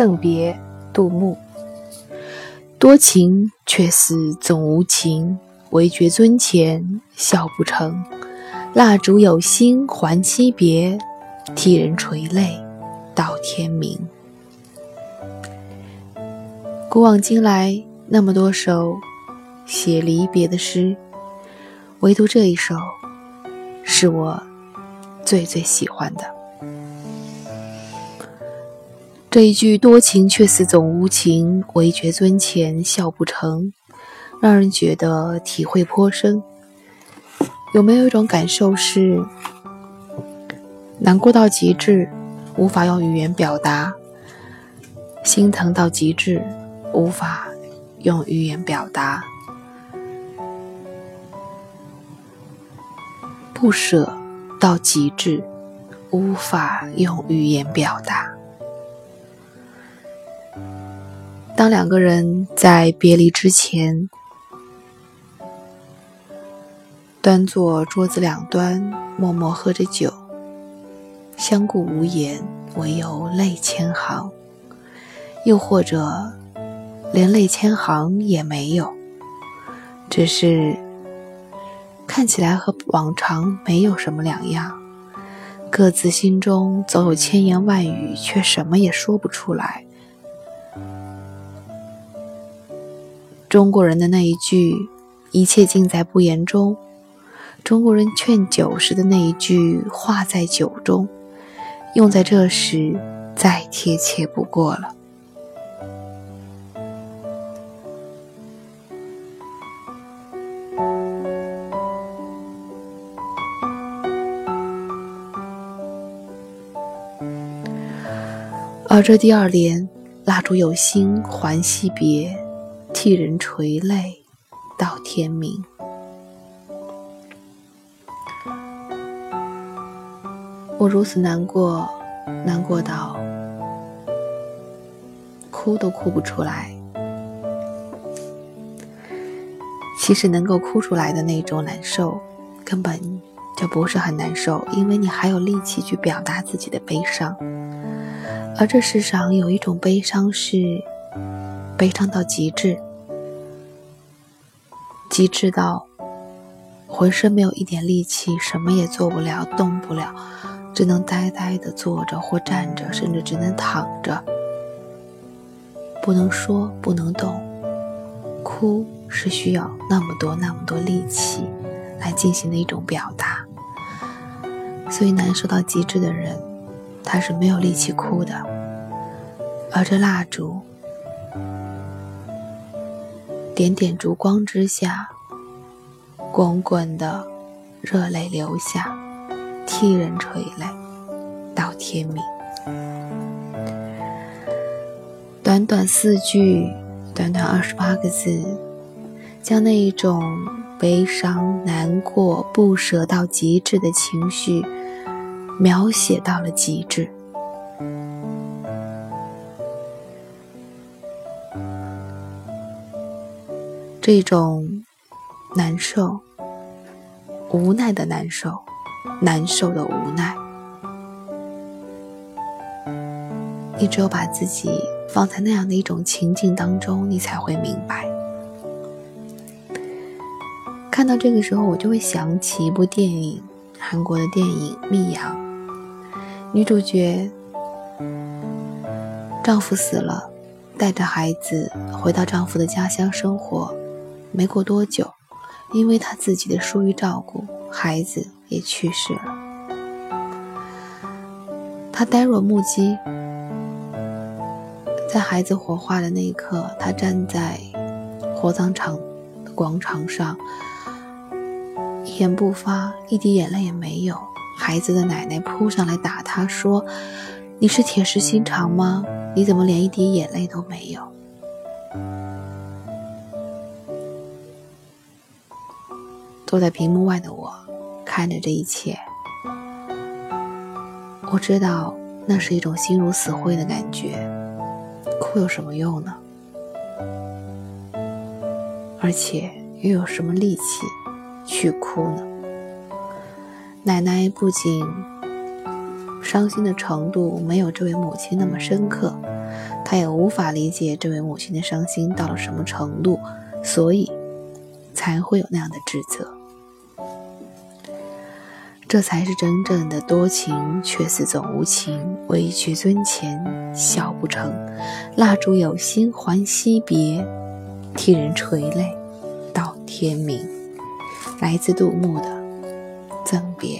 赠别，杜牧。多情却似总无情，唯觉樽前笑不成。蜡烛有心还惜别，替人垂泪到天明。古往今来，那么多首写离别的诗，唯独这一首，是我最最喜欢的。这一句“多情却似总无情，唯觉樽前笑不成”，让人觉得体会颇深。有没有一种感受是难过到极致，无法用语言表达；心疼到极致，无法用语言表达；不舍到极致，无法用语言表达。当两个人在别离之前，端坐桌子两端，默默喝着酒，相顾无言，唯有泪千行；又或者，连泪千行也没有，只是看起来和往常没有什么两样，各自心中总有千言万语，却什么也说不出来。中国人的那一句“一切尽在不言中”，中国人劝酒时的那一句“话在酒中”，用在这时再贴切不过了。而这第二联“蜡烛有心还惜别”。替人垂泪到天明，我如此难过，难过到哭都哭不出来。其实能够哭出来的那种难受，根本就不是很难受，因为你还有力气去表达自己的悲伤。而这世上有一种悲伤是。悲伤到极致，极致到浑身没有一点力气，什么也做不了，动不了，只能呆呆的坐着或站着，甚至只能躺着，不能说，不能动。哭是需要那么多那么多力气来进行的一种表达，所以难受到极致的人，他是没有力气哭的。而这蜡烛。点点烛光之下，滚滚的热泪流下，替人垂泪到天明。短短四句，短短二十八个字，将那一种悲伤、难过、不舍到极致的情绪描写到了极致。这种难受、无奈的难受，难受的无奈，你只有把自己放在那样的一种情境当中，你才会明白。看到这个时候，我就会想起一部电影，韩国的电影《密阳》，女主角丈夫死了，带着孩子回到丈夫的家乡生活。没过多久，因为她自己的疏于照顾，孩子也去世了。她呆若木鸡，在孩子火化的那一刻，她站在火葬场的广场上，一言不发，一滴眼泪也没有。孩子的奶奶扑上来打她，说：“你是铁石心肠吗？你怎么连一滴眼泪都没有？”坐在屏幕外的我，看着这一切，我知道那是一种心如死灰的感觉。哭有什么用呢？而且又有什么力气去哭呢？奶奶不仅伤心的程度没有这位母亲那么深刻，她也无法理解这位母亲的伤心到了什么程度，所以才会有那样的指责。这才是真正的多情，却似总无情。委屈尊前笑不成，蜡烛有心还惜别，替人垂泪到天明。来自杜牧的《赠别》。